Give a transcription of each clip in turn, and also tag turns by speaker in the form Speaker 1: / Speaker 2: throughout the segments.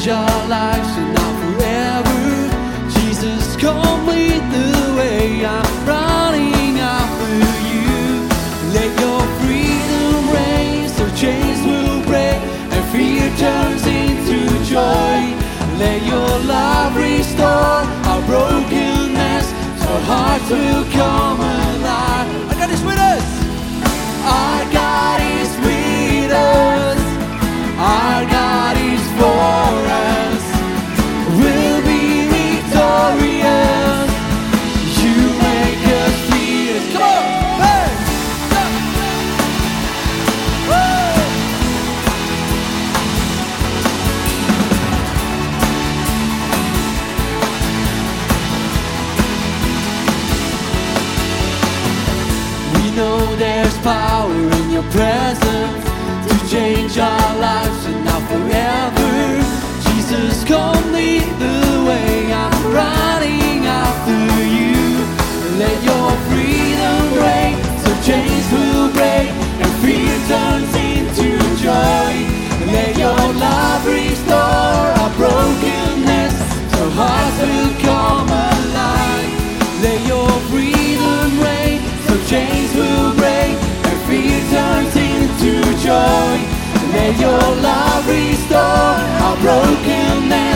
Speaker 1: change our lives and now forever. Jesus, come the way. I'm running after you. Let your freedom reign so chains will break and fear turns into joy. Let your love restore our brokenness so hearts will come know there's power in your presence to change our lives and now forever. Jesus, come lead the way. I'm running after you. Let your freedom your love restore our brokenness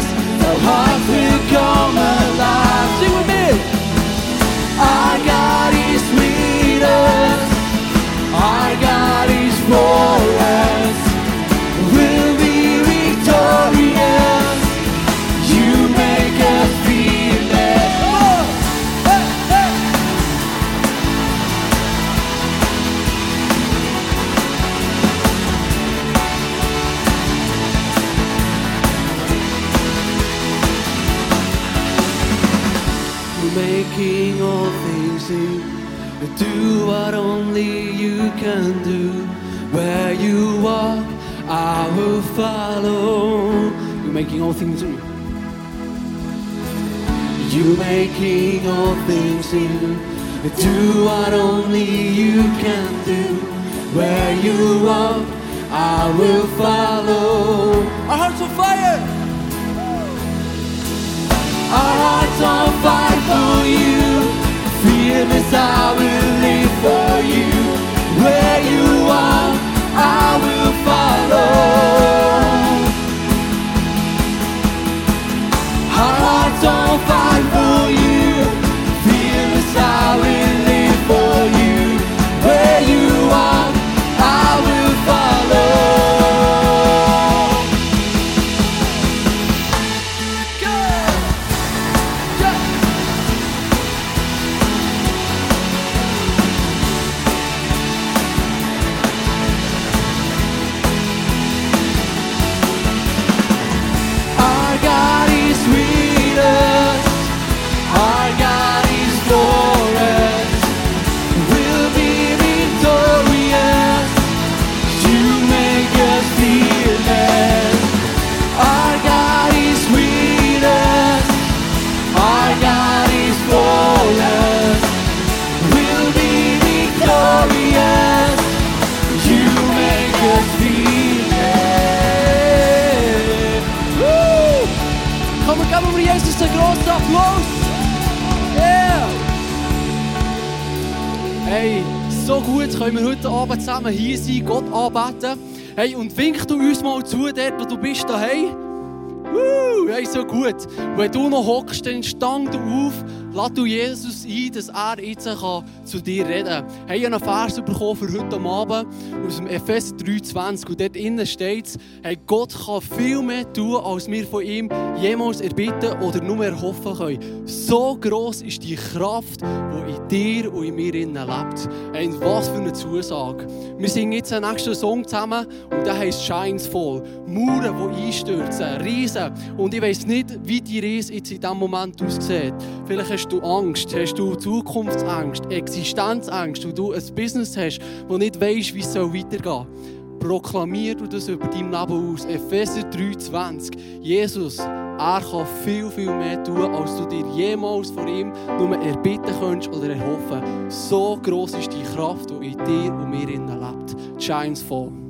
Speaker 1: all things new. Do what only you can do. Where you walk, I will follow. Our hearts on fire. Our hearts on fire for you. Fearless, I will live for you. Where you are, I will follow. Jesus einen grossen Applaus. Yeah! Hey, so gut können wir heute Abend zusammen hier sein, Gott anbeten. Hey, und wink du uns mal zu, dort wo du bist, daheim. Woo, hey, so gut. Wenn du noch hockst, dann stang du auf, lad du Jesus ein, dass er jetzt kann zu dir reden kann. Hey, ich habe einen Vers bekommen für heute Abend aus dem Epheser 3,20 und dort innen steht hey, Gott kann viel mehr tun, als wir von ihm jemals erbitten oder nur erhoffen können. So gross ist die Kraft, die in dir und in mir innen lebt. Hey, und was für eine Zusage. Wir singen jetzt einen nächsten Song zusammen und der heisst Shines Fall. Mauern, die einstürzen, Riesen. Und ich weiss nicht, wie die Riese jetzt in diesem Moment aussieht. Vielleicht Hast du Angst? Hast du Zukunftsängst, Existenzängst, und du ein Business hast, wo nicht weißt, wie es weitergehen soll? Proklamier du das über deinem Leben aus. Epheser 3,20. Jesus, er kann viel, viel mehr tun, als du dir jemals von ihm nur erbitten kannst oder erhoffen. So gross ist die Kraft, die in dir und mir lebt. Shines
Speaker 2: Fall.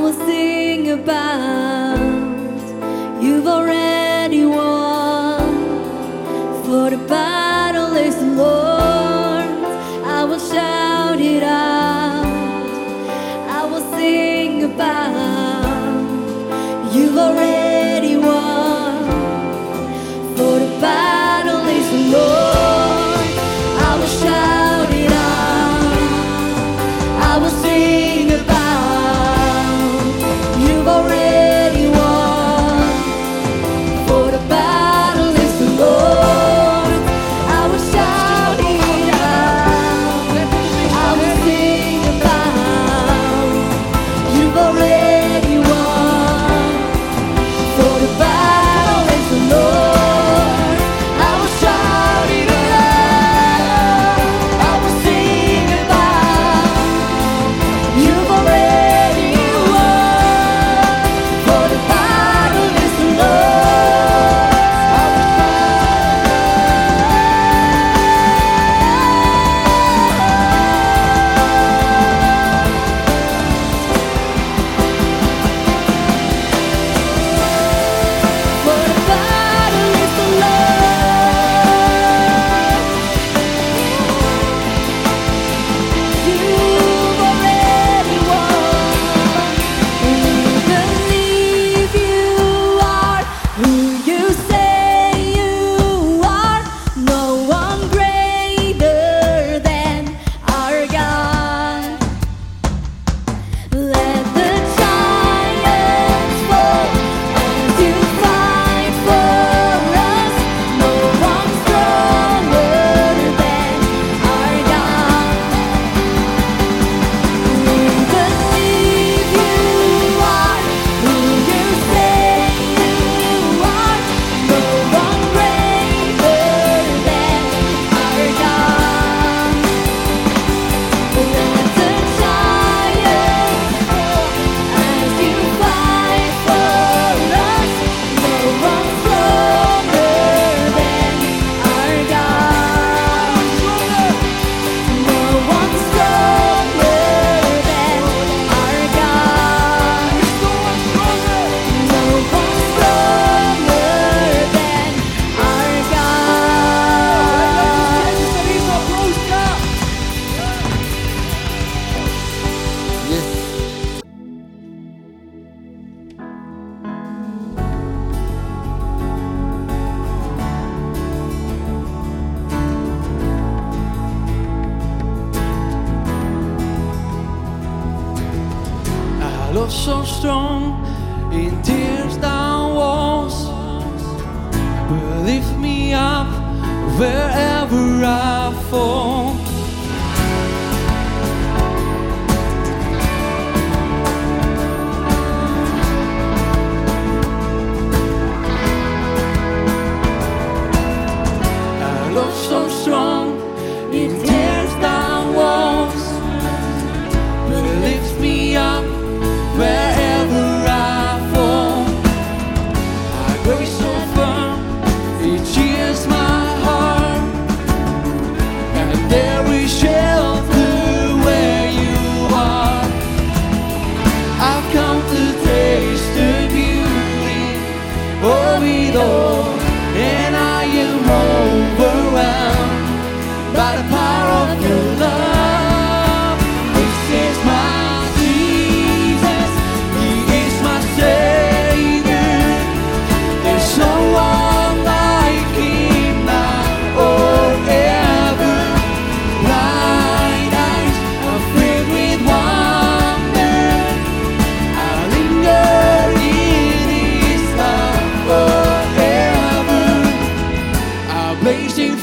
Speaker 2: will sing about. You've already won for the battle.
Speaker 1: love so strong it tears down walls will lift me up wherever I fall. I love so strong. It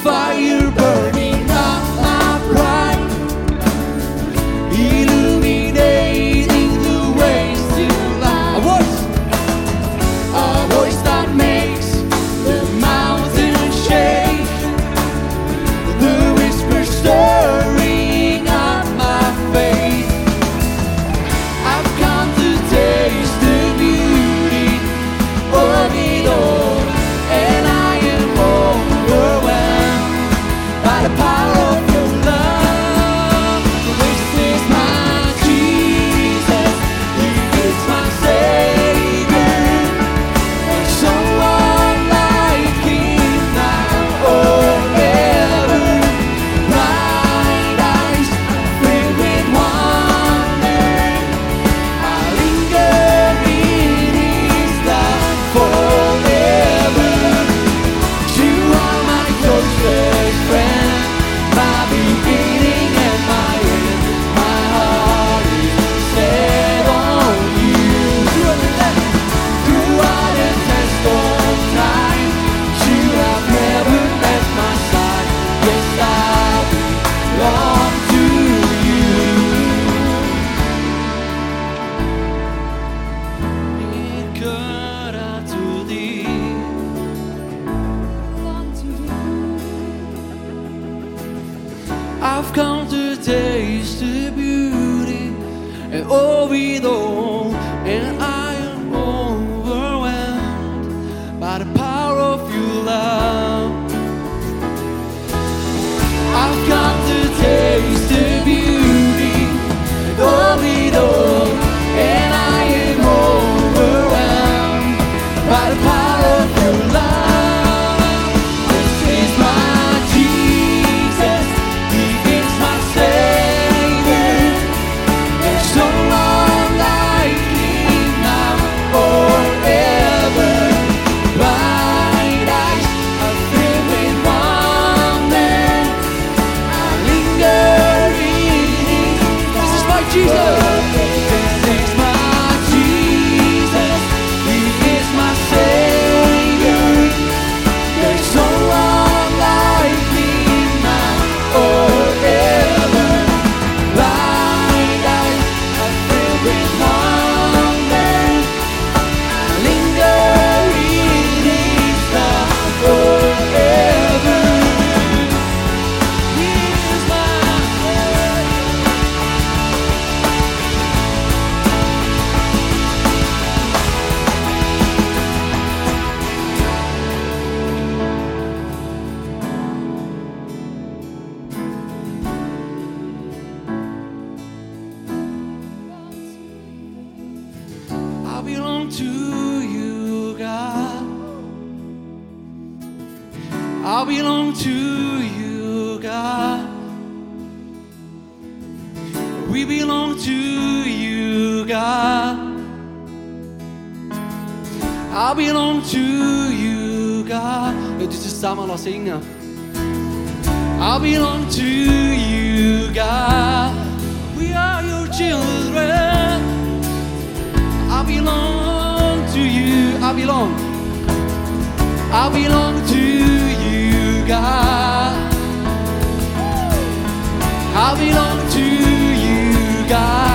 Speaker 1: fire. to beauty and all we know. all our singer. I belong to you, God. We are your children. I belong to you. I belong. I belong to you, God. I belong to you, God.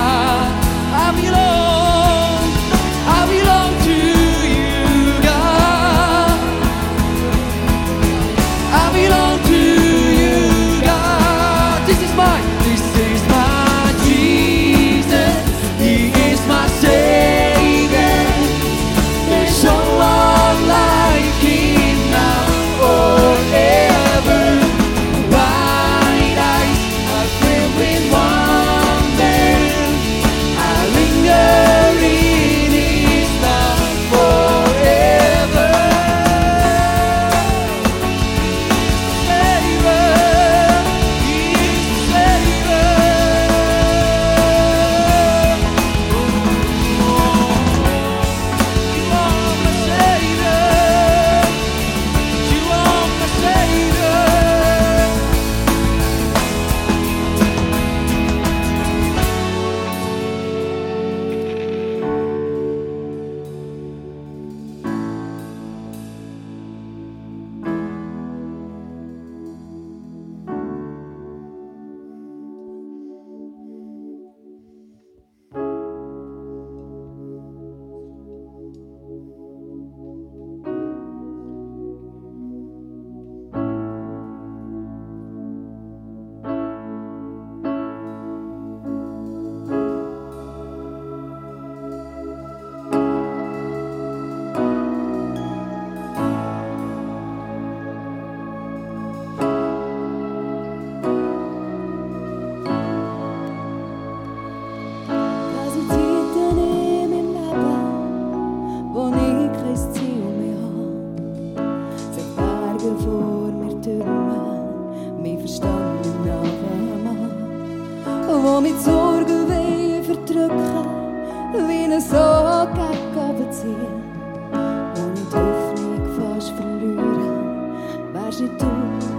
Speaker 2: Zähne so gegen oben ziehen, wo ich die Hoffnung fast verlieren, wärst nicht du.